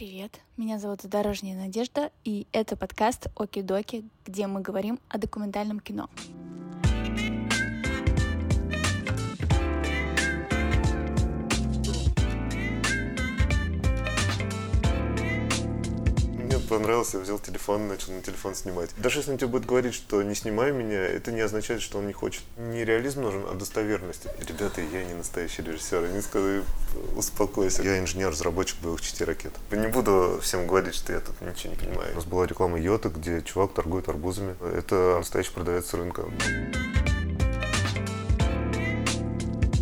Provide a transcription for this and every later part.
Привет, меня зовут Дорожняя Надежда, и это подкаст Оки-Доки, где мы говорим о документальном кино. Понравился, я взял телефон, начал на телефон снимать. Даже если он тебе будет говорить, что не снимай меня, это не означает, что он не хочет. Не реализм нужен, а достоверность. Ребята, я не настоящий режиссер. Они сказали, успокойся. Я инженер-разработчик боевых частей ракет. Не буду всем говорить, что я тут ничего не понимаю. У нас была реклама Йота, где чувак торгует арбузами. Это настоящий продавец рынка.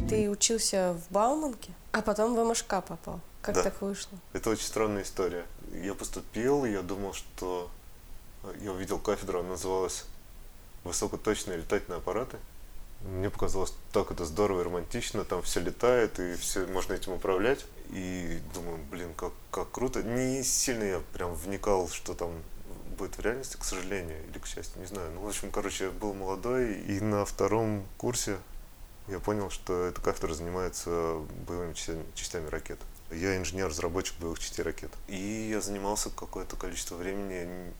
Ты учился в Бауманке, а потом в МШК попал. Как да. так вышло? Это очень странная история. Я поступил, я думал, что я увидел кафедру, она называлась «Высокоточные летательные аппараты». Мне показалось, так это здорово и романтично, там все летает, и все можно этим управлять. И думаю, блин, как, как круто. Не сильно я прям вникал, что там будет в реальности, к сожалению, или к счастью, не знаю. Ну, в общем, короче, я был молодой, и на втором курсе я понял, что эта кафедра занимается боевыми частями, частями ракет. Я инженер-разработчик боевых частей ракет. И я занимался какое-то количество времени,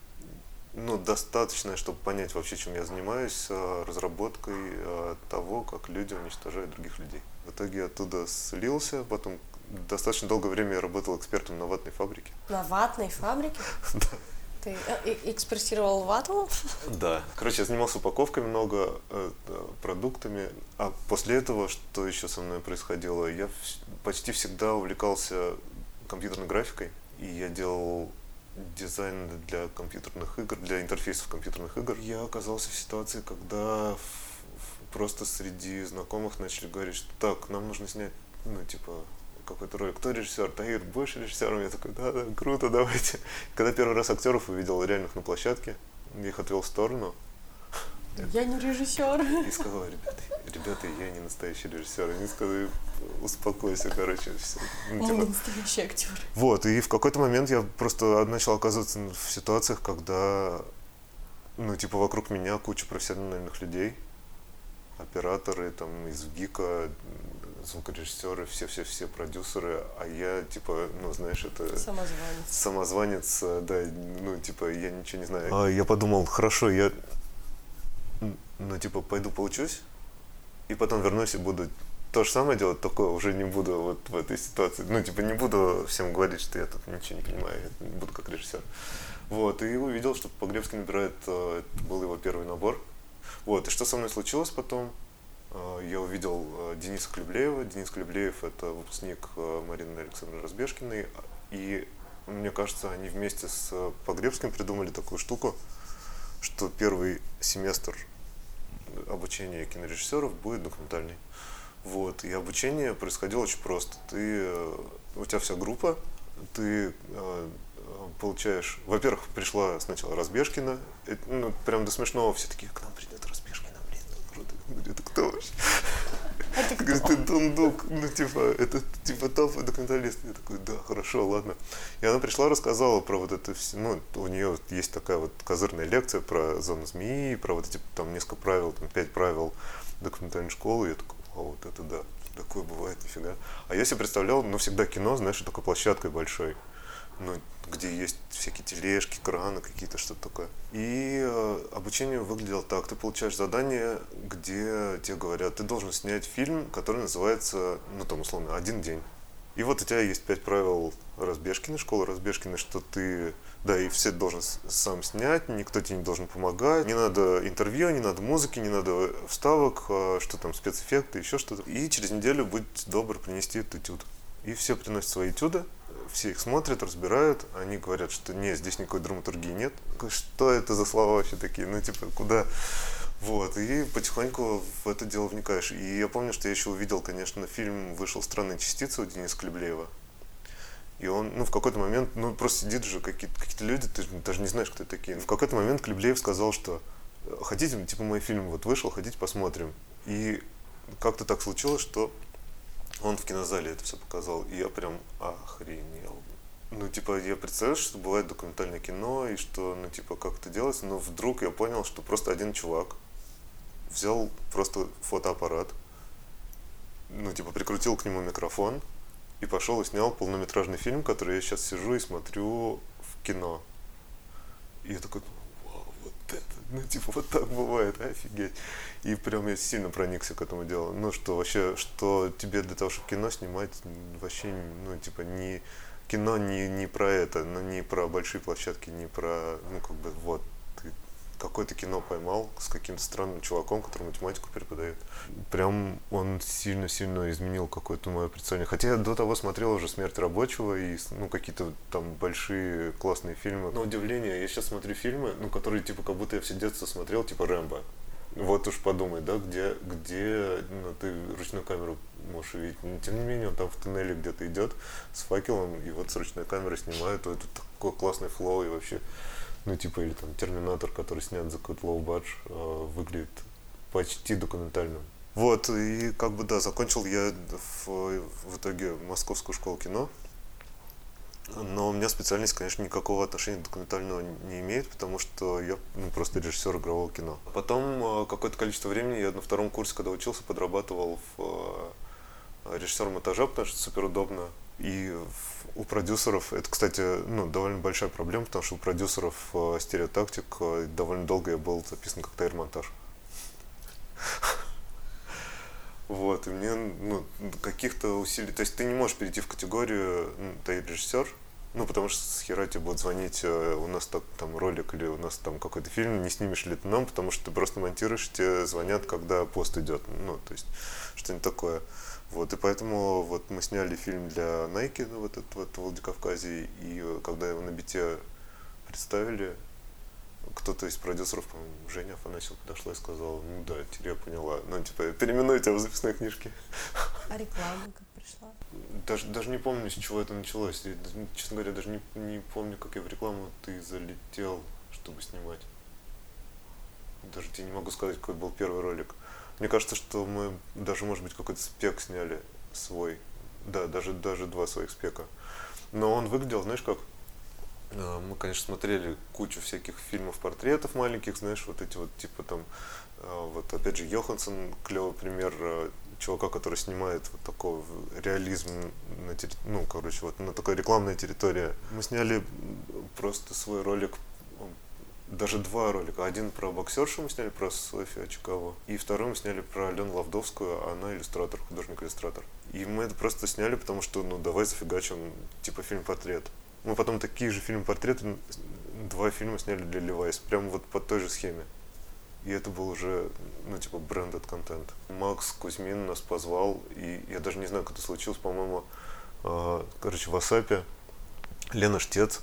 ну, достаточное, чтобы понять вообще, чем я занимаюсь, э, разработкой э, того, как люди уничтожают других людей. В итоге оттуда слился, потом достаточно долгое время я работал экспертом на ватной фабрике. На ватной фабрике? Да. Ты э, экспрессировал вату? Да. Короче, я занимался упаковкой много, э, продуктами. А после этого, что еще со мной происходило, я почти всегда увлекался компьютерной графикой. И я делал дизайн для компьютерных игр, для интерфейсов компьютерных игр. Я оказался в ситуации, когда просто среди знакомых начали говорить, что так, нам нужно снять, ну, типа, какой-то ролик. Кто режиссер? Таир, будешь режиссером? Я такой, да, да, круто, давайте. Когда первый раз актеров увидел реальных на площадке, я их отвел в сторону. Я не режиссер. И сказал, ребята, ребята, я не настоящий режиссер. Они сказали, успокойся, короче. Все. Ну, Мы типа... не настоящие актеры. Вот, и в какой-то момент я просто начал оказываться в ситуациях, когда, ну, типа, вокруг меня куча профессиональных людей, операторы там из ГИКа, звукорежиссеры, все-все-все продюсеры, а я, типа, ну, знаешь, это... Самозванец. Самозванец, да, ну, типа, я ничего не знаю. А я подумал, хорошо, я, ну, типа, пойду поучусь, и потом вернусь и буду то же самое делать, только уже не буду вот в этой ситуации. Ну, типа, не буду всем говорить, что я тут ничего не понимаю, я буду как режиссер. Вот, и увидел, что Погребский набирает, э, это был его первый набор. Вот, и что со мной случилось потом? Э, я увидел э, Дениса Клеблеева. Денис Клеблеев – это выпускник э, Марины Александровны Разбежкиной. И мне кажется, они вместе с Погребским придумали такую штуку, что первый семестр обучения кинорежиссеров будет документальный. Вот. И обучение происходило очень просто. Ты, у тебя вся группа, ты получаешь... Во-первых, пришла сначала Разбежкина. ну, прям до смешного все такие, к нам придет Говорю, это кто вообще? Это кто? Говорит, ты дундук, ну, типа, это, типа, топ документалист. Я такой, да, хорошо, ладно. И она пришла, рассказала про вот это все, ну, у нее есть такая вот козырная лекция про зону змеи, про вот эти, там, несколько правил, там, пять правил документальной школы. Я такой, а вот это да, такое бывает, нифига. А я себе представлял, ну, всегда кино, знаешь, такой площадкой большой ну, где есть всякие тележки, краны какие-то, что-то такое. И э, обучение выглядело так. Ты получаешь задание, где тебе говорят, ты должен снять фильм, который называется, ну там условно, «Один день». И вот у тебя есть пять правил Разбежкина, школы Разбежкина, что ты, да, и все должен сам снять, никто тебе не должен помогать, не надо интервью, не надо музыки, не надо вставок, а что там, спецэффекты, еще что-то. И через неделю будь добр принести этот этюд. И все приносят свои этюды, все их смотрят, разбирают, они говорят, что нет, здесь никакой драматургии нет. Что это за слова вообще такие? Ну, типа, куда? Вот, и потихоньку в это дело вникаешь. И я помню, что я еще увидел, конечно, фильм вышел «Странные частицы» у Дениса Клеблеева. И он, ну, в какой-то момент, ну, просто сидит же какие-то какие люди, ты даже не знаешь, кто это такие. В какой-то момент Клеблеев сказал, что хотите, типа, мой фильм вот вышел, хотите, посмотрим. И как-то так случилось, что он в кинозале это все показал, и я прям охренел. Ну, типа, я представляю, что бывает документальное кино, и что, ну, типа, как это делается, но вдруг я понял, что просто один чувак взял просто фотоаппарат, ну, типа, прикрутил к нему микрофон, и пошел и снял полнометражный фильм, который я сейчас сижу и смотрю в кино. И я такой, это, ну типа вот так бывает, офигеть. И прям я сильно проникся к этому делу. Ну что вообще, что тебе для того, чтобы кино снимать, вообще, ну типа не кино не, не про это, ну не про большие площадки, не про, ну как бы вот, какое-то кино поймал с каким-то странным чуваком, который математику преподает. Прям он сильно-сильно изменил какое-то мое представление. Хотя я до того смотрел уже «Смерть рабочего» и ну, какие-то там большие классные фильмы. На удивление, я сейчас смотрю фильмы, ну, которые типа как будто я все детство смотрел, типа «Рэмбо». Вот уж подумай, да, где, где ну, ты ручную камеру можешь увидеть. Но, тем не менее, он там в туннеле где-то идет с факелом, и вот с ручной камеры снимает, то это такой классный флоу, и вообще ну, типа, или там Терминатор, который снят за какой-то budget, э, выглядит почти документальным. Вот, и как бы, да, закончил я в, в итоге Московскую школу кино. Но у меня специальность, конечно, никакого отношения к документальному не имеет, потому что я ну, просто режиссер игрового кино. Потом э, какое-то количество времени я на втором курсе, когда учился, подрабатывал в э, режиссером этажа, потому что супер удобно. И у продюсеров, это, кстати, ну, довольно большая проблема, потому что у продюсеров э, стереотактик э, довольно долго я был записан как тайр-монтаж. Вот, и мне ну, каких-то усилий... То есть ты не можешь перейти в категорию ну, тайр-режиссер, ну, потому что с хера тебе будут звонить, э, у нас так, там ролик или у нас там какой-то фильм, не снимешь ли ты нам, потому что ты просто монтируешь, тебе звонят, когда пост идет. Ну, то есть что-нибудь такое. Вот, и поэтому вот мы сняли фильм для Nike, ну, вот этот вот в Владикавказе, и э, когда его на бите представили, кто-то из продюсеров, по-моему, Женя Афанасьев подошла и сказала, ну да, теперь я поняла, ну, типа, переименуй тебя в записной книжке. А реклама как пришла? Даже, даже не помню, с чего это началось. Я, честно говоря, даже не, не помню, как я в рекламу ты залетел, чтобы снимать. Даже тебе не могу сказать, какой был первый ролик. Мне кажется, что мы даже, может быть, какой-то спек сняли свой. Да, даже, даже два своих спека. Но он выглядел, знаешь, как а, мы, конечно, смотрели кучу всяких фильмов, портретов маленьких, знаешь, вот эти вот, типа там, а, вот опять же, Йоханссон, клевый пример а, чувака, который снимает вот такой реализм на терри... ну, короче, вот на такой рекламной территории. Мы сняли просто свой ролик даже два ролика. Один про боксершу мы сняли, про Софию Очакову. И второй мы сняли про Алену Лавдовскую, она иллюстратор, художник-иллюстратор. И мы это просто сняли, потому что, ну, давай зафигачим, типа, фильм-портрет. Мы потом такие же фильм-портреты, два фильма сняли для Levi's, прямо вот по той же схеме. И это был уже, ну, типа, брендед контент. Макс Кузьмин нас позвал, и я даже не знаю, как это случилось, по-моему, э, короче, в Асапе Лена Штец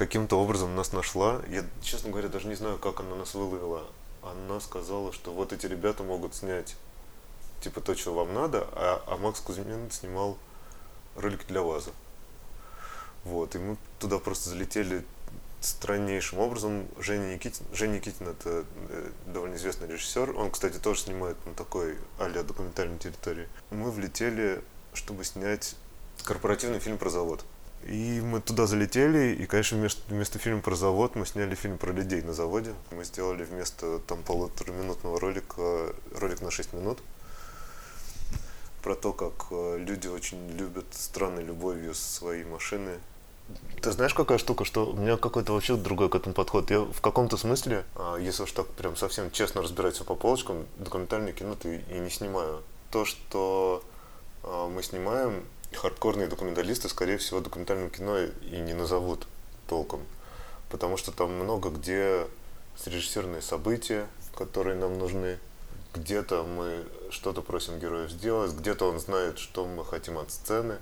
каким-то образом нас нашла. Я, честно говоря, даже не знаю, как она нас выловила. Она сказала, что вот эти ребята могут снять типа то, что вам надо, а, а Макс Кузьмин снимал ролик для ваза. Вот, и мы туда просто залетели страннейшим образом. Женя Никитин, Женя Никитин это э, довольно известный режиссер. Он, кстати, тоже снимает на такой а документальной территории. Мы влетели, чтобы снять корпоративный фильм про завод. И мы туда залетели, и, конечно, вместо, вместо фильма про завод мы сняли фильм про людей на заводе. Мы сделали вместо там полутораминутного ролика ролик на 6 минут про то, как э, люди очень любят странной любовью свои машины. Ты знаешь, какая штука, что у меня какой-то вообще другой к этому подход. Я в каком-то смысле, а, если уж так прям совсем честно разбирать все по полочкам, документальное кино ты и не снимаю. То, что а, мы снимаем, хардкорные документалисты, скорее всего, документальное кино и не назовут толком. Потому что там много где срежиссированные события, которые нам нужны. Где-то мы что-то просим героев сделать, где-то он знает, что мы хотим от сцены.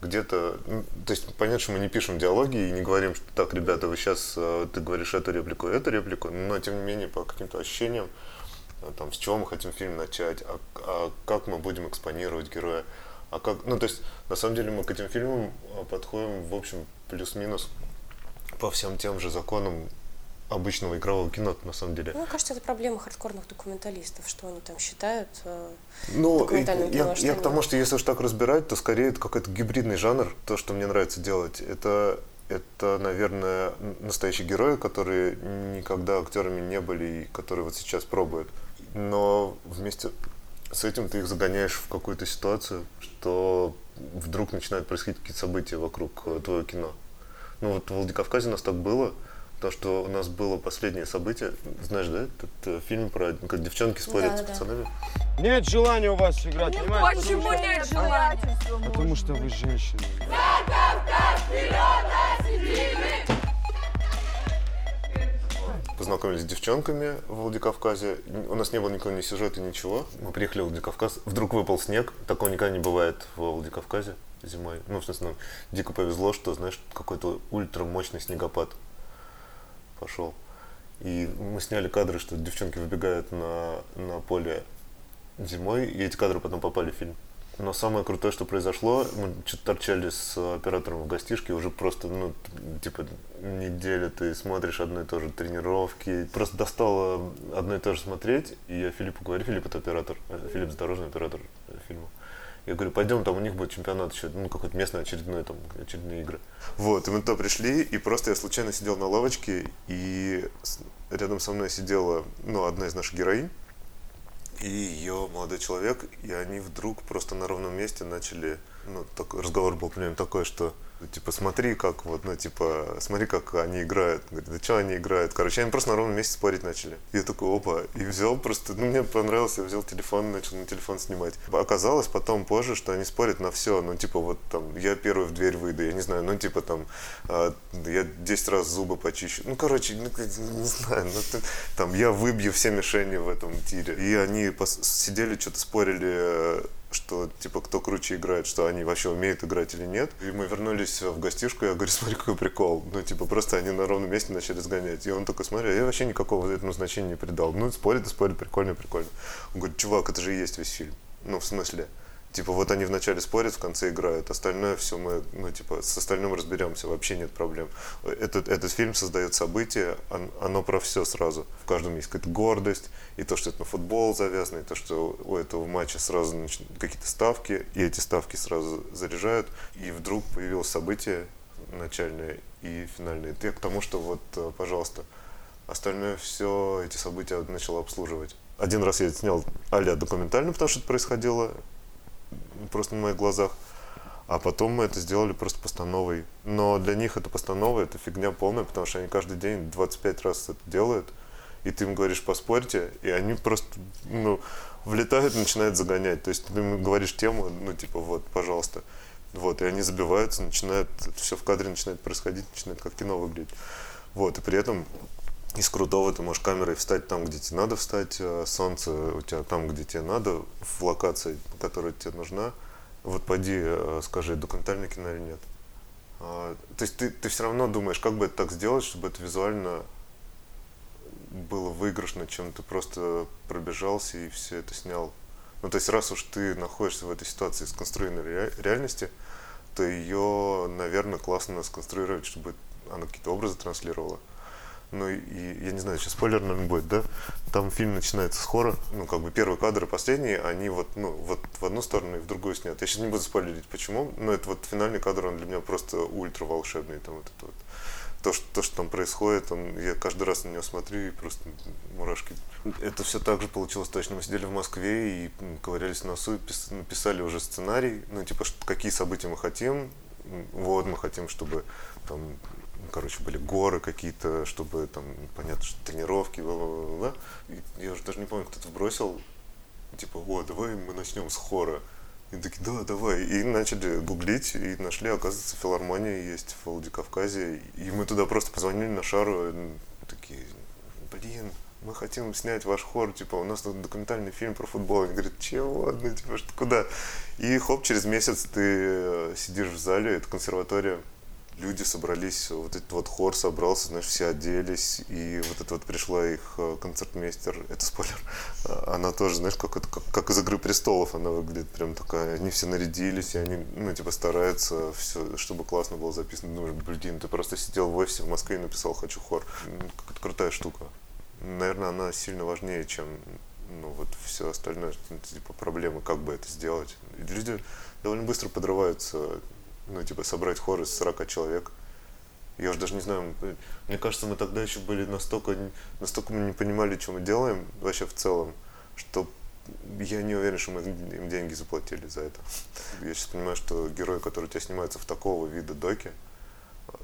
Где-то, ну, то есть понятно, что мы не пишем диалоги и не говорим, что так, ребята, вы сейчас, э, ты говоришь эту реплику, эту реплику, но тем не менее по каким-то ощущениям, э, там, с чего мы хотим фильм начать, а, а как мы будем экспонировать героя, а как, ну то есть на самом деле мы к этим фильмам а, подходим в общем плюс-минус по всем тем же законам обычного игрового кино, на самом деле. Мне кажется, это проблема хардкорных документалистов, что они там считают э, ну, документальным кино. Я, я к тому, что если уж так разбирать, то скорее это какой-то гибридный жанр, то, что мне нравится делать. Это, это, наверное, настоящие герои, которые никогда актерами не были и которые вот сейчас пробуют. Но вместе с этим ты их загоняешь в какую-то ситуацию, что вдруг начинают происходить какие-то события вокруг э, твоего кино. Ну вот в Владикавказе у нас так было, то, что у нас было последнее событие, знаешь, да, этот э, фильм про как девчонки спорят Да, с да, пацанами. Нет желания у вас играть, понимаете? Почему нет желания? Потому что вы женщина. Познакомились с девчонками в Владикавказе. У нас не было никакого ни сюжета, ничего. Мы приехали в Владикавказ. Вдруг выпал снег. Такого никогда не бывает в Владикавказе зимой. Ну, в смысле, нам дико повезло, что, знаешь, какой-то ультрамощный снегопад пошел. И мы сняли кадры, что девчонки выбегают на, на поле зимой, и эти кадры потом попали в фильм. Но самое крутое, что произошло, мы что-то торчали с оператором в гостишке, уже просто, ну, типа, неделю ты смотришь одно и то же тренировки, просто достало одно и то же смотреть, и я Филиппу говорю, Филипп это оператор, э, Филипп Задорожный оператор э, фильма. Я говорю, пойдем, там у них будет чемпионат еще, ну, какой-то местный очередной, там, очередные игры. Вот, и мы туда пришли, и просто я случайно сидел на лавочке, и рядом со мной сидела, ну, одна из наших героинь, и ее молодой человек, и они вдруг просто на ровном месте начали, ну, такой разговор был примерно такой, что типа, смотри, как вот, ну, типа, смотри, как они играют. Говорит, да что они играют? Короче, они просто на ровном месте спорить начали. Я такой, опа, и взял просто, ну, мне понравилось, я взял телефон, начал на телефон снимать. Оказалось потом позже, что они спорят на все, ну, типа, вот там, я первый в дверь выйду, я не знаю, ну, типа, там, а, я 10 раз зубы почищу. Ну, короче, ну, не знаю, ну, ты- там, я выбью все мишени в этом тире. И они сидели, что-то спорили, э, что, типа, кто круче играет, что они вообще умеют играть или нет. И мы вернулись в гостишку, я говорю, смотри, какой прикол. Ну, типа, просто они на ровном месте начали сгонять. И он такой, смотри, а я вообще никакого этому значения не придал. Ну, спорят и спорят, прикольно, прикольно. Он говорит, чувак, это же и есть весь фильм. Ну, в смысле, Типа вот они вначале спорят, в конце играют, остальное все мы, ну типа с остальным разберемся, вообще нет проблем. Этот, этот фильм создает события, он- оно про все сразу. В каждом есть какая-то гордость, и то, что это на футбол завязано, и то, что у этого матча сразу какие-то ставки, и эти ставки сразу заряжают, и вдруг появилось событие начальное и финальное. Это к тому, что вот, э, пожалуйста, остальное все эти события начало обслуживать. Один раз я снял а документально, потому что это происходило просто на моих глазах. А потом мы это сделали просто постановой. Но для них это постанова, это фигня полная, потому что они каждый день 25 раз это делают. И ты им говоришь, поспорьте, и они просто, ну, влетают начинают загонять. То есть ты им говоришь тему, ну, типа, вот, пожалуйста. Вот, и они забиваются, начинают, все в кадре начинает происходить, начинает как кино выглядеть. Вот, и при этом из крутого ты можешь камерой встать там, где тебе надо встать, а солнце у тебя там, где тебе надо, в локации, которая тебе нужна. Вот поди, э, скажи, документальное кино или нет. А, То есть ты, ты все равно думаешь, как бы это так сделать, чтобы это визуально было выигрышно, чем ты просто пробежался и все это снял. Ну, то есть раз уж ты находишься в этой ситуации сконструированной ре- реальности, то ее, наверное, классно сконструировать, чтобы она какие-то образы транслировала. Ну и, я не знаю, сейчас спойлер, наверное, будет, да? Там фильм начинается с хора, ну как бы первый кадр и последний, они вот, ну, вот в одну сторону и в другую снят. Я сейчас не буду спойлерить, почему, но это вот финальный кадр, он для меня просто ультра волшебный, там вот это вот. То что, то, что там происходит, он, я каждый раз на него смотрю и просто мурашки. Это все так же получилось точно. Мы сидели в Москве и ковырялись в носу, пис- написали уже сценарий, ну типа, что- какие события мы хотим. Вот, мы хотим, чтобы там ну, короче, были горы какие-то, чтобы там, понятно, что тренировки, бла-бла-бла. И Я уже даже не помню, кто-то вбросил, типа, о, давай мы начнем с хора. И такие, да, давай. И начали гуглить, и нашли, оказывается, филармония есть в Владикавказе. И мы туда просто позвонили на шару, такие, блин, мы хотим снять ваш хор, типа, у нас тут документальный фильм про футбол. Они говорят, чего? Ну, типа, что, куда? И хоп, через месяц ты э, сидишь в зале, это консерватория, люди собрались, вот этот вот хор собрался, знаешь, все оделись, и вот это вот пришла их э, концертмейстер, это спойлер, она тоже, знаешь, как, это, как, как из «Игры престолов» она выглядит, прям такая, они все нарядились, и они, ну, типа, стараются, все, чтобы классно было записано, думаешь, блин, ты просто сидел в офисе в Москве и написал «Хочу хор», М, какая-то крутая штука. Наверное, она сильно важнее, чем ну, вот все остальное, типа, проблемы, как бы это сделать. И люди довольно быстро подрываются ну, типа, собрать хор из 40 человек. Я уже даже не знаю, мне кажется, мы тогда еще были настолько, настолько мы не понимали, что мы делаем вообще в целом, что я не уверен, что мы им деньги заплатили за это. Я сейчас понимаю, что герои, которые у тебя снимаются в такого вида доки,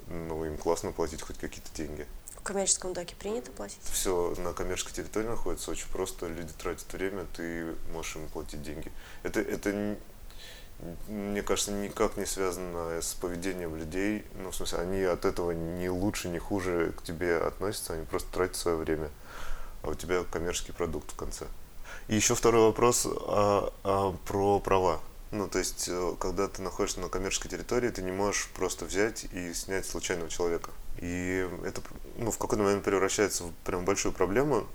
ну, им классно платить хоть какие-то деньги. В коммерческом доке принято платить? Все на коммерческой территории находится очень просто. Люди тратят время, ты можешь им платить деньги. Это, это мне кажется, никак не связано с поведением людей. Ну, в смысле, они от этого не лучше, не хуже к тебе относятся, они просто тратят свое время. А у тебя коммерческий продукт в конце. И еще второй вопрос а, а, про права. Ну, то есть, э, когда ты находишься на коммерческой территории, ты не можешь просто взять и снять случайного человека. И это ну, в какой-то момент превращается в прям большую проблему.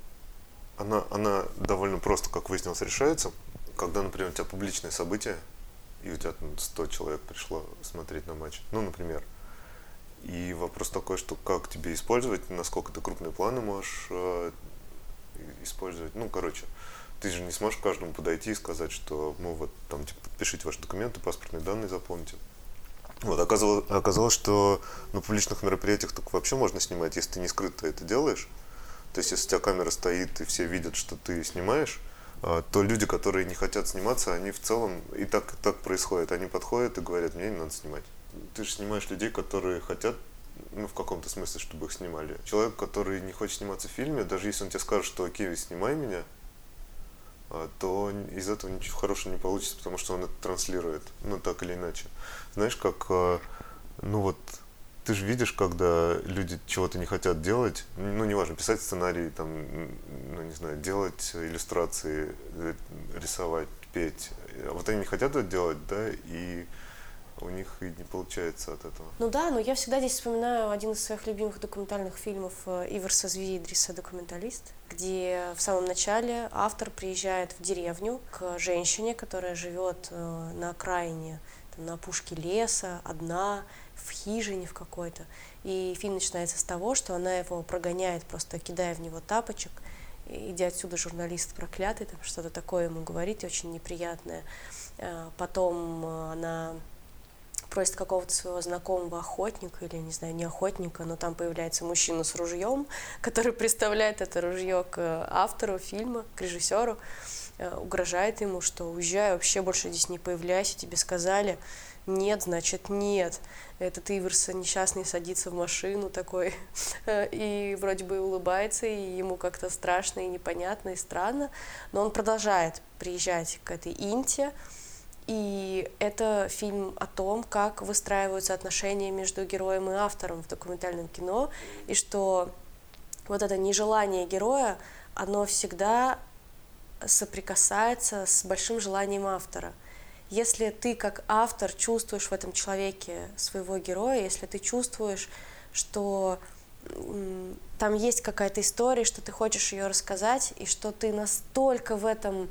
Она, она довольно просто, как выяснилось, решается. Когда, например, у тебя публичное событие, и у тебя 100 человек пришло смотреть на матч. Ну, например. И вопрос такой, что как тебе использовать, насколько ты крупные планы можешь э, использовать. Ну, короче, ты же не сможешь каждому подойти и сказать, что, ну, вот, там, типа, подпишите ваши документы, паспортные данные заполните. Вот, оказалось, оказалось, что на публичных мероприятиях только вообще можно снимать, если ты не скрыто это делаешь. То есть, если у тебя камера стоит и все видят, что ты снимаешь, то люди, которые не хотят сниматься, они в целом, и так, так происходит, они подходят и говорят, мне не надо снимать. Ты же снимаешь людей, которые хотят, ну, в каком-то смысле, чтобы их снимали. Человек, который не хочет сниматься в фильме, даже если он тебе скажет, что окей, снимай меня, а, то из этого ничего хорошего не получится, потому что он это транслирует, ну, так или иначе. Знаешь, как, а, ну, вот, ты же видишь, когда люди чего-то не хотят делать, ну, неважно, писать сценарий, там, ну, не знаю, делать иллюстрации, э, рисовать, петь. Вот они не хотят это делать, да, и у них и не получается от этого. Ну да, но я всегда здесь вспоминаю один из своих любимых документальных фильмов э, Иверса Звидриса «Документалист», где в самом начале автор приезжает в деревню к женщине, которая живет э, на окраине, там, на опушке леса, одна, в хижине в какой-то. И фильм начинается с того, что она его прогоняет, просто кидая в него тапочек. Иди отсюда, журналист проклятый, там что-то такое ему говорит, очень неприятное. А, потом она просит какого-то своего знакомого охотника или, не знаю, не охотника, но там появляется мужчина с ружьем, который представляет это ружье к автору фильма, к режиссеру, угрожает ему, что уезжай, вообще больше здесь не появляйся, тебе сказали, нет, значит, нет. Этот Иверса несчастный садится в машину такой и вроде бы улыбается, и ему как-то страшно и непонятно и странно, но он продолжает приезжать к этой Инте, и это фильм о том, как выстраиваются отношения между героем и автором в документальном кино, и что вот это нежелание героя, оно всегда соприкасается с большим желанием автора – если ты как автор чувствуешь в этом человеке своего героя, если ты чувствуешь, что там есть какая-то история, что ты хочешь ее рассказать, и что ты настолько в этом,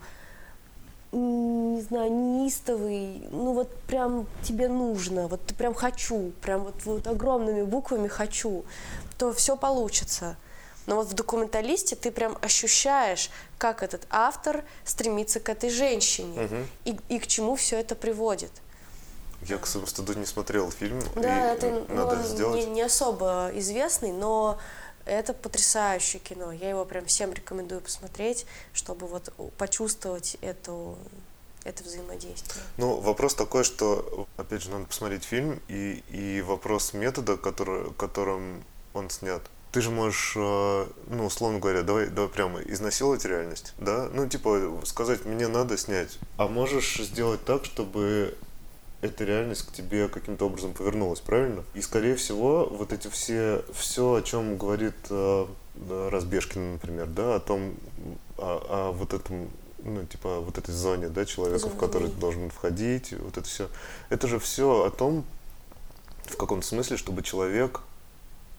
не знаю, неистовый, ну вот прям тебе нужно, вот ты прям хочу, прям вот, вот огромными буквами хочу, то все получится. Но вот в документалисте ты прям ощущаешь, как этот автор стремится к этой женщине угу. и, и к чему все это приводит. Я, к своему стыду, не смотрел фильм. Да, это надо ну, сделать. Не, не особо известный, но это потрясающее кино. Я его прям всем рекомендую посмотреть, чтобы вот почувствовать эту это взаимодействие. Ну, вопрос такой, что, опять же, надо посмотреть фильм, и, и вопрос метода, который, которым он снят ты же можешь, э, ну, условно говоря, давай, давай прямо изнасиловать реальность, да? Ну, типа, сказать, мне надо снять. А можешь сделать так, чтобы эта реальность к тебе каким-то образом повернулась, правильно? И, скорее всего, вот эти все, все, о чем говорит э, Разбежкин, например, да, о том, о, о вот этом ну, типа, вот этой зоне, да, человека, в который ты должен входить, вот это все. Это же все о том, в каком смысле, чтобы человек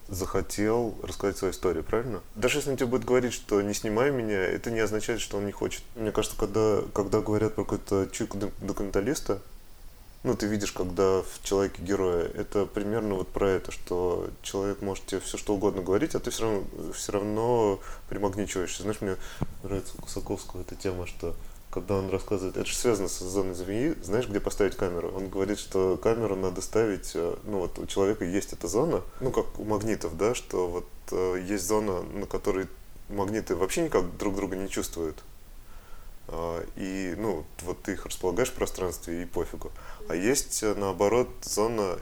захотел рассказать свою историю, правильно? Даже если он тебе будет говорить, что не снимай меня, это не означает, что он не хочет. Мне кажется, когда, когда говорят про какой-то чуйку документалиста, ну, ты видишь, когда в человеке героя, это примерно вот про это, что человек может тебе все что угодно говорить, а ты все равно, все равно примагничиваешься. Знаешь, мне нравится у Кусаковского эта тема, что когда он рассказывает, это же связано с зоной змеи, знаешь, где поставить камеру? Он говорит, что камеру надо ставить, э, ну вот у человека есть эта зона, ну как у магнитов, да, что вот э, есть зона, на которой магниты вообще никак друг друга не чувствуют. а, и, ну, вот ты их располагаешь в пространстве и пофигу. А есть, э, наоборот, зона,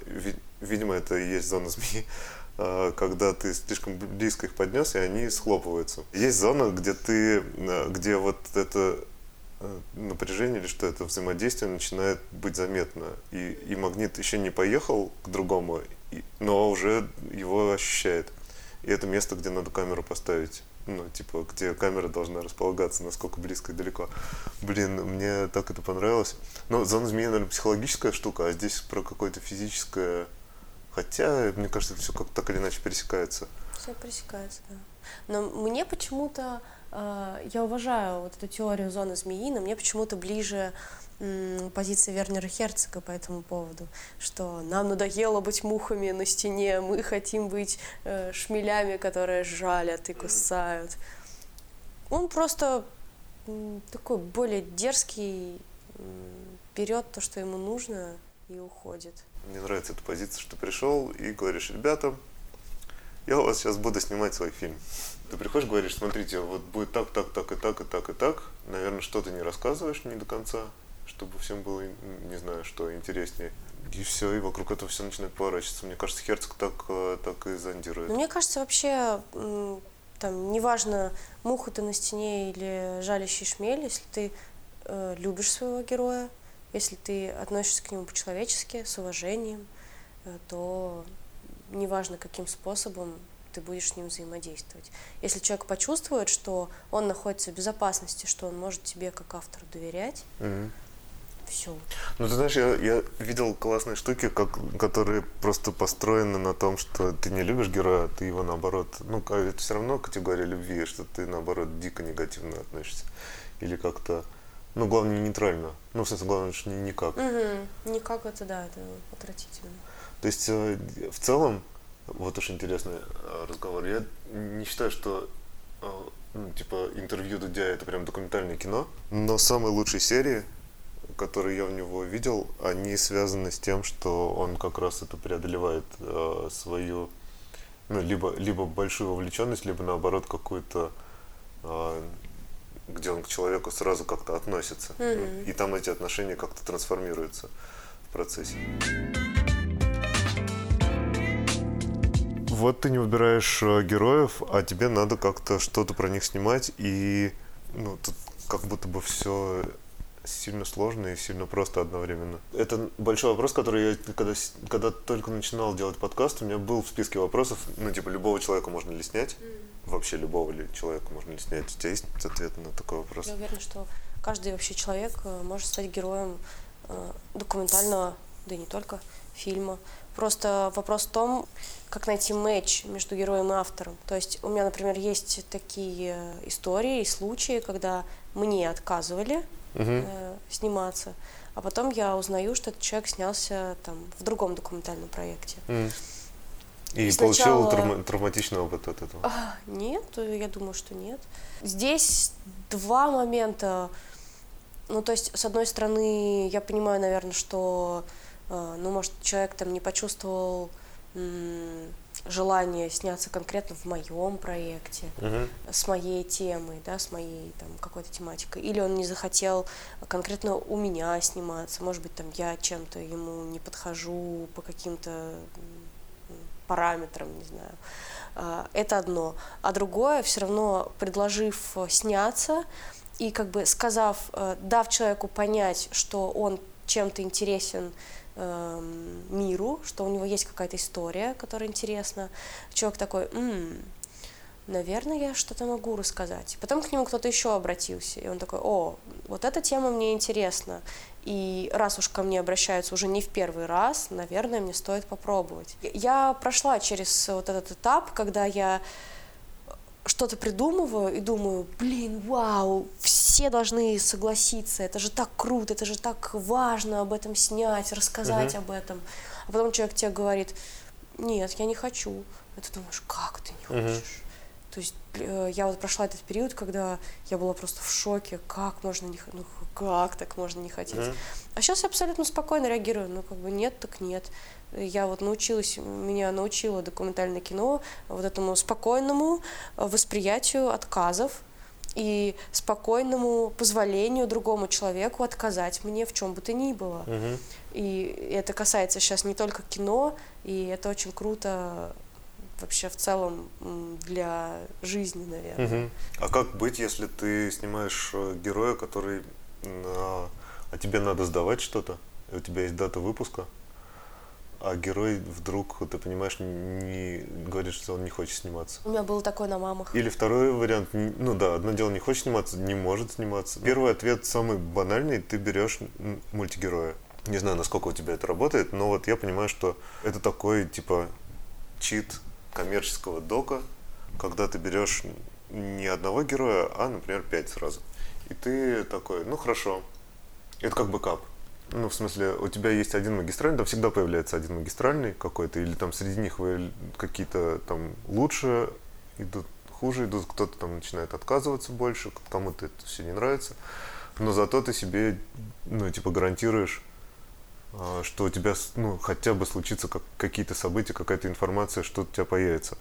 видимо, это и есть зона змеи, а, когда ты слишком близко их поднес, и они схлопываются. Есть зона, где ты, э, где вот это э, напряжение или что это взаимодействие начинает быть заметно. И, и магнит еще не поехал к другому, но уже его ощущает. И это место, где надо камеру поставить ну, типа, где камера должна располагаться, насколько близко и далеко. Блин, мне так это понравилось. Но зона змеи, наверное, психологическая штука, а здесь про какое-то физическое... Хотя, мне кажется, это все как так или иначе пересекается. Все пересекается, да. Но мне почему-то, э, я уважаю вот эту теорию зоны змеи, но мне почему-то ближе позиция Вернера Херцога по этому поводу, что нам надоело быть мухами на стене, мы хотим быть э, шмелями, которые жалят и кусают. Он просто такой более дерзкий, берет то, что ему нужно, и уходит. Мне нравится эта позиция, что пришел и говоришь, ребята, я у вас сейчас буду снимать свой фильм. Ты приходишь, говоришь, смотрите, вот будет так, так, так и так, и так, и так. Наверное, что-то не рассказываешь не до конца чтобы всем было, не знаю, что интереснее. И все, и вокруг этого все начинает поворачиваться. Мне кажется, Херцог так, э, так и зондирует. Мне кажется, вообще, там, неважно, муха ты на стене или жалящий шмель, если ты э, любишь своего героя, если ты относишься к нему по-человечески, с уважением, э, то неважно, каким способом ты будешь с ним взаимодействовать. Если человек почувствует, что он находится в безопасности, что он может тебе как автору доверять, mm-hmm все. Ну, ты знаешь, я, я видел классные штуки, как, которые просто построены на том, что ты не любишь героя, ты его наоборот, ну, это все равно категория любви, что ты наоборот дико негативно относишься. Или как-то, ну, главное, нейтрально. Ну, в смысле, главное, что никак. Угу. Никак это, да, это отвратительно. То есть, э, в целом, вот уж интересный э, разговор. Я не считаю, что э, ну, типа интервью Дудя это прям документальное кино, но самые лучшие серии которые я у него видел, они связаны с тем, что он как раз это преодолевает э, свою, ну, либо, либо большую вовлеченность, либо наоборот какую-то, э, где он к человеку сразу как-то относится. Mm-hmm. И там эти отношения как-то трансформируются в процессе. Вот ты не выбираешь э, героев, а тебе надо как-то что-то про них снимать, и ну, тут как будто бы все сильно сложно и сильно просто одновременно. Это большой вопрос, который я, когда, когда только начинал делать подкаст, у меня был в списке вопросов, ну, типа, любого человека можно ли снять? Вообще любого ли человека можно ли снять? У тебя есть ответ на такой вопрос? Я уверена, что каждый вообще человек э, может стать героем э, документального, да и не только, фильма. Просто вопрос в том, как найти матч между героем и автором. То есть у меня, например, есть такие истории и случаи, когда мне отказывали угу. э, сниматься. А потом я узнаю, что этот человек снялся там в другом документальном проекте. Mm. И, сначала... получил травма- травматичный опыт от этого? А, нет, я думаю, что нет. Здесь два момента. Ну, то есть, с одной стороны, я понимаю, наверное, что, ну, может, человек там не почувствовал желание сняться конкретно в моем проекте, uh-huh. с моей темой, да, с моей там какой-то тематикой. Или он не захотел конкретно у меня сниматься. Может быть, там я чем-то ему не подхожу по каким-то параметрам, не знаю. А, это одно. А другое, все равно предложив сняться и как бы сказав, э, дав человеку понять, что он чем-то интересен э, миру, что у него есть какая-то история, которая интересна. Человек такой, м-м, наверное, я что-то могу рассказать. Потом к нему кто-то еще обратился, и он такой, о, вот эта тема мне интересна. И раз уж ко мне обращаются уже не в первый раз, наверное, мне стоит попробовать. Я прошла через вот этот этап, когда я что-то придумываю и думаю, блин, вау, все должны согласиться, это же так круто, это же так важно об этом снять, рассказать uh-huh. об этом. А потом человек тебе говорит, нет, я не хочу. И ты думаешь, как ты не хочешь? Uh-huh. То есть э, я вот прошла этот период, когда я была просто в шоке, как можно не ну как так можно не хотеть. Mm-hmm. А сейчас я абсолютно спокойно реагирую, ну как бы нет, так нет. Я вот научилась, меня научило документальное кино вот этому спокойному восприятию отказов. И спокойному позволению другому человеку отказать мне в чем бы то ни было. Мгм. И это касается сейчас не только кино, и это очень круто вообще в целом для жизни, наверное. Мгм. А как быть, если ты снимаешь э, героя, который а тебе надо сдавать что-то, и у тебя есть дата выпуска, а герой вдруг, ты понимаешь, не говорит, что он не хочет сниматься. У меня было такое на мамах. Или второй вариант, ну да, одно дело не хочет сниматься, не может сниматься. Первый ответ самый банальный, ты берешь мультигероя. Не знаю, насколько у тебя это работает, но вот я понимаю, что это такой типа чит коммерческого дока, когда ты берешь не одного героя, а, например, пять сразу. И ты такой, ну хорошо, это как бэкап. Ну, в смысле, у тебя есть один магистральный, там всегда появляется один магистральный какой-то, или там среди них какие-то там лучше идут, хуже идут, кто-то там начинает отказываться больше, кому-то это все не нравится. Но зато ты себе, ну, типа, гарантируешь, а, что у тебя, ну, хотя бы случится как, какие-то события, какая-то информация, что у тебя появится.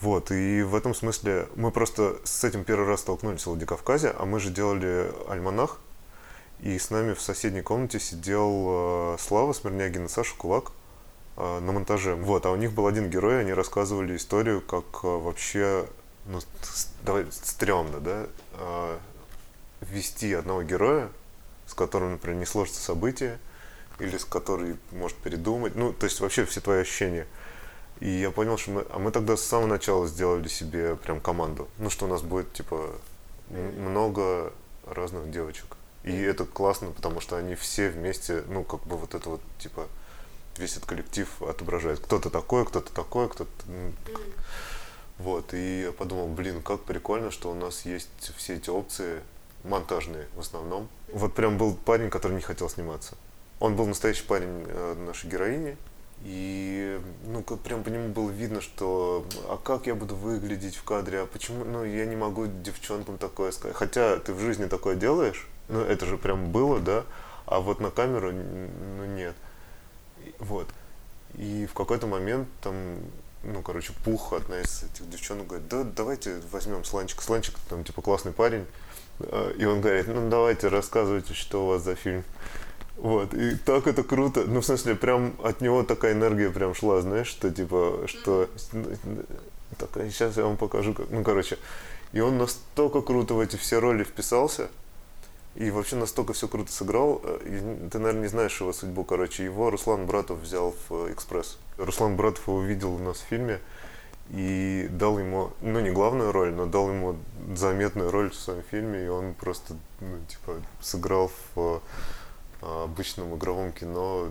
Вот, и в этом смысле мы просто с этим первый раз столкнулись в Владикавказе, а мы же делали альманах, и с нами в соседней комнате сидел э, Слава Смирнягин и Саша Кулак э, на монтаже. Вот, а у них был один герой, они рассказывали историю, как э, вообще, ну, давай, стрёмно, да, ввести одного героя, с которым, например, не сложится событие, или с который может передумать, ну, то есть вообще все твои ощущения. И я понял, что мы, а мы тогда с самого начала сделали себе прям команду, ну, что у нас будет, типа, много разных девочек. И это классно, потому что они все вместе, ну, как бы вот это вот, типа, весь этот коллектив отображает. Кто-то такой, кто-то такой, кто-то... Вот, и я подумал, блин, как прикольно, что у нас есть все эти опции, монтажные в основном. Вот прям был парень, который не хотел сниматься. Он был настоящий парень э, нашей героини, и ну как прям по нему было видно, что а как я буду выглядеть в кадре, а почему, ну я не могу девчонкам такое сказать. Хотя ты в жизни такое делаешь, ну это же прям было, да, а вот на камеру, ну нет. Вот. И в какой-то момент там, ну, короче, Пух, одна из этих девчонок, говорит, да, давайте возьмем Сланчик. Сланчик там, типа, классный парень. Э, И он говорит, ну, давайте, рассказывайте, что у вас за фильм. Вот, и так это круто. Ну, в смысле, прям от него такая энергия прям шла, знаешь, что, типа, что... Так, сейчас я вам покажу, как... Ну, короче, и он настолько круто в эти все роли вписался, и вообще настолько все круто сыграл. Э, Ты, наверное, не знаешь его судьбу, короче. Его Руслан Братов взял в э, «Экспресс». Руслан Братов его видел у нас в фильме и дал ему, ну, не главную роль, но дал ему заметную роль в своем фильме, и он просто, ну, типа, сыграл в обычном игровом кино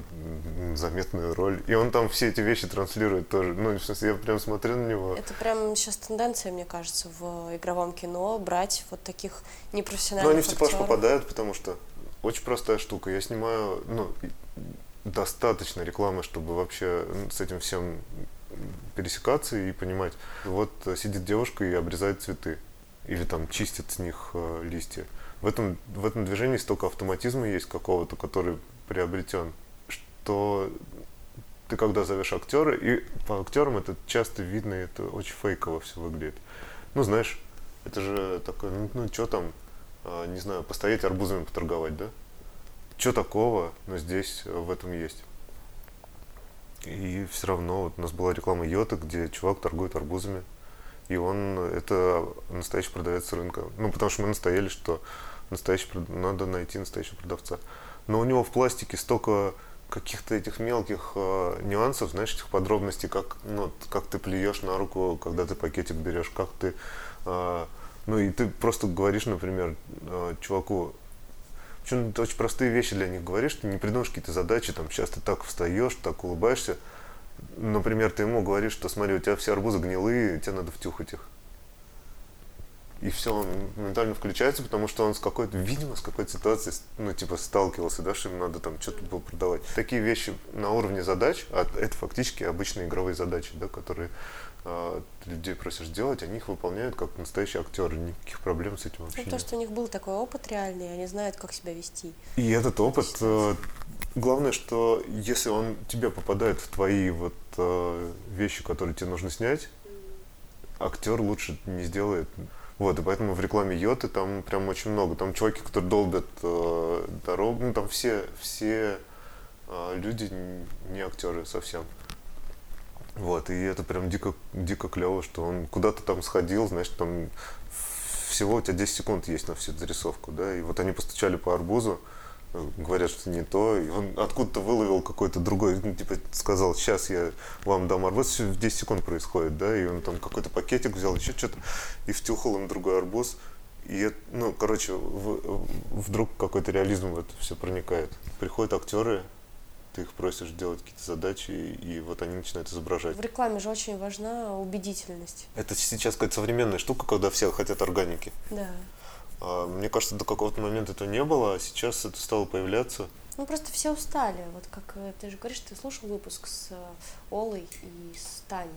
заметную роль. И он там все эти вещи транслирует тоже. Ну, в смысле, я прям смотрю на него. Это прям сейчас тенденция, мне кажется, в игровом кино брать вот таких Ну, непрофессиональных они в типаж актеров. попадают, потому что очень простая штука. Я снимаю, ну, достаточно рекламы, чтобы вообще с этим всем пересекаться и понимать. Вот э, сидит девушка и обрезает цветы. Или там чистит с них э, листья. В этом, в этом движении столько автоматизма есть какого-то, который приобретен, что ты когда зовешь актера, и по актерам это часто видно, и это очень фейково все выглядит. Ну, знаешь, это же такое, ну, ну что там, а, не знаю, постоять арбузами поторговать, да? Что такого, но здесь э, в этом есть. И все равно вот у нас была реклама Йота, где чувак торгует арбузами. И он, это настоящий продавец рынка. Ну, потому что мы настояли, что настоящий, надо найти настоящего продавца. Но у него в пластике столько каких-то этих мелких э, нюансов, знаешь, этих подробностей, как, ну, как ты плюешь на руку, когда ты пакетик берешь, как ты... э, ну, и ты просто говоришь, например, э, чуваку, причем ты очень простые вещи для них говоришь, ты не придумаешь какие-то задачи, там, сейчас ты так встаешь, так улыбаешься. Например, ты ему говоришь, что смотри, у тебя все арбузы гнилые, тебе надо втюхать их. И все, он моментально включается, потому что он с какой-то, видимо, с какой-то ситуацией, ну, типа, сталкивался, да, что ему надо там что-то было продавать. Такие вещи на уровне задач, а это фактически обычные игровые задачи, да, которые э, людей просишь делать, они их выполняют как настоящие актеры, никаких проблем с этим вообще Ну, то, что у них был такой опыт реальный, они знают, как себя вести. И этот опыт, э, главное, что если он тебе попадает в твои вот э, вещи, которые тебе нужно снять, актер лучше не сделает. Вот, и поэтому в рекламе Йоты там прям очень много. Там чуваки, которые долбят э, дорогу, ну там все, все э, люди не актеры совсем. Вот, и это прям дико, дико клево, что он куда-то там сходил, значит, там всего у тебя 10 секунд есть на всю зарисовку, да, и вот они постучали по арбузу, говорят, что не то, и он откуда-то выловил какой-то другой, ну, типа сказал, сейчас я вам дам арбуз, все в 10 секунд происходит, да, и он там какой-то пакетик взял, еще что-то, и втюхал им другой арбуз, и, ну, короче, в, вдруг какой-то реализм в это все проникает. Приходят актеры, ты их просишь делать какие-то задачи, и вот они начинают изображать. В рекламе же очень важна убедительность. Это сейчас какая-то современная штука, когда все хотят органики. Да. А, мне кажется, до какого-то момента этого не было, а сейчас это стало появляться. Ну, просто все устали. Вот как э, ты же говоришь, ты слушал выпуск с э, Олой и с Таней.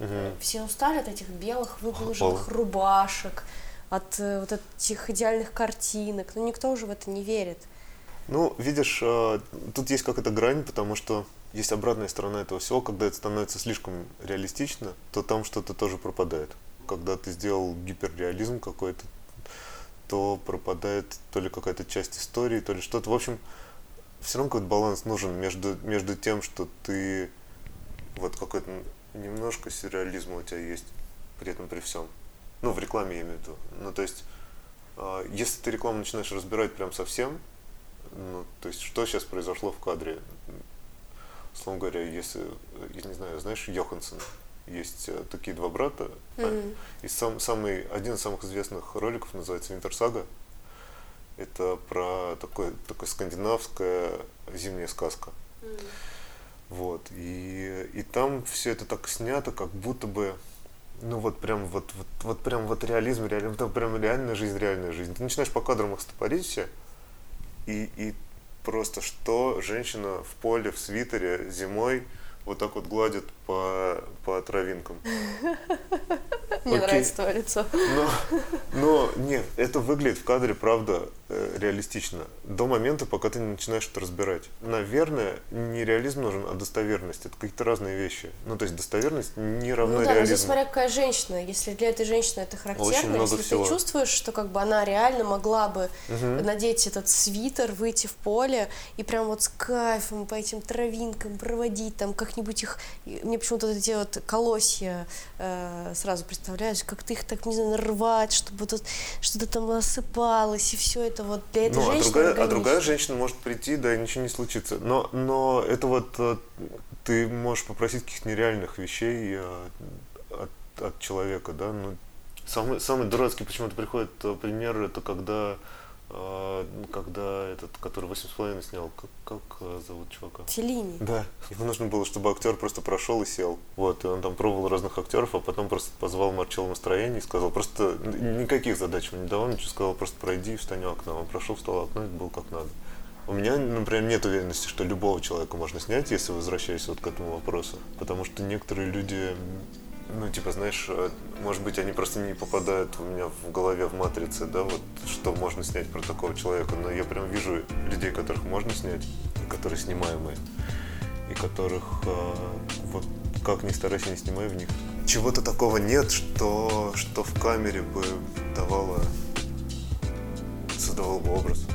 Угу. Все устали от этих белых выглаженных Ол. рубашек, от вот этих идеальных картинок. Ну, никто уже в это не верит. Ну, видишь, тут есть какая-то грань, потому что есть обратная сторона этого всего, когда это становится слишком реалистично, то там что-то тоже пропадает. Когда ты сделал гиперреализм какой-то, то пропадает то ли какая-то часть истории, то ли что-то. В общем, все равно какой-то баланс нужен между, между тем, что ты вот какой-то немножко сюрреализма у тебя есть при этом при всем. Ну, в рекламе я имею в виду. Ну, то есть, э, если ты рекламу начинаешь разбирать прям совсем, ну, то есть, что сейчас произошло в кадре, условно говоря, если, я не знаю, знаешь Йоханссон, есть э, такие два брата. Mm-hmm. И сам, самый, один из самых известных роликов называется Винтерсага. Это про такой, такой скандинавская зимняя сказка. Mm-hmm. Вот. И, и там все это так снято, как будто бы ну вот прям вот, вот, вот прям вот реализм, реализм, это прям реальная жизнь, реальная жизнь. Ты начинаешь по кадрам их стопорить все, и, и просто что женщина в поле, в свитере зимой вот так вот гладит по, по травинкам. Мне нравится твое лицо. Но, но нет, это выглядит в кадре, правда, э, реалистично. До момента, пока ты не начинаешь это разбирать. Наверное, не реализм нужен, а достоверность. Это какие-то разные вещи. Ну, то есть достоверность не равна ну, да, реализму. Ну, смотря какая женщина. Если для этой женщины это характерно, если всего. ты чувствуешь, что как бы она реально могла бы угу. надеть этот свитер, выйти в поле и прям вот с кайфом по этим травинкам проводить, там как-нибудь их... Мне почему-то эти вот колосья э, сразу представляешь, как ты их так, не знаю, рвать, чтобы тут что-то там осыпалось, и все это вот для этой ну, женщины. А другая, а другая женщина может прийти, да, и ничего не случится. Но, но это вот э, ты можешь попросить каких-то нереальных вещей э, от, от человека, да. Ну, самый, самый дурацкий почему-то приходит э, пример, это когда а, когда этот, который восемь с половиной снял, как, как э, зовут чувака? Филини. Да. Ему нужно было, чтобы актер просто прошел и сел. Вот, и он там пробовал разных актеров, а потом просто позвал Марчелло настроение и сказал, просто никаких задач ему не давал, ничего, сказал, просто пройди и встань у окна. Он прошел, встал у окна, это было как надо. У меня, например, нет уверенности, что любого человека можно снять, если возвращаясь вот к этому вопросу. Потому что некоторые люди ну, типа, знаешь, э, может быть, они просто не попадают у меня в голове в матрице, да, вот, что можно снять про такого человека, но я прям вижу людей, которых можно снять, которые снимаемые, и которых, э, вот, как ни старайся, не снимай в них. Чего-то такого нет, что, что в камере бы давало, создавало бы образ.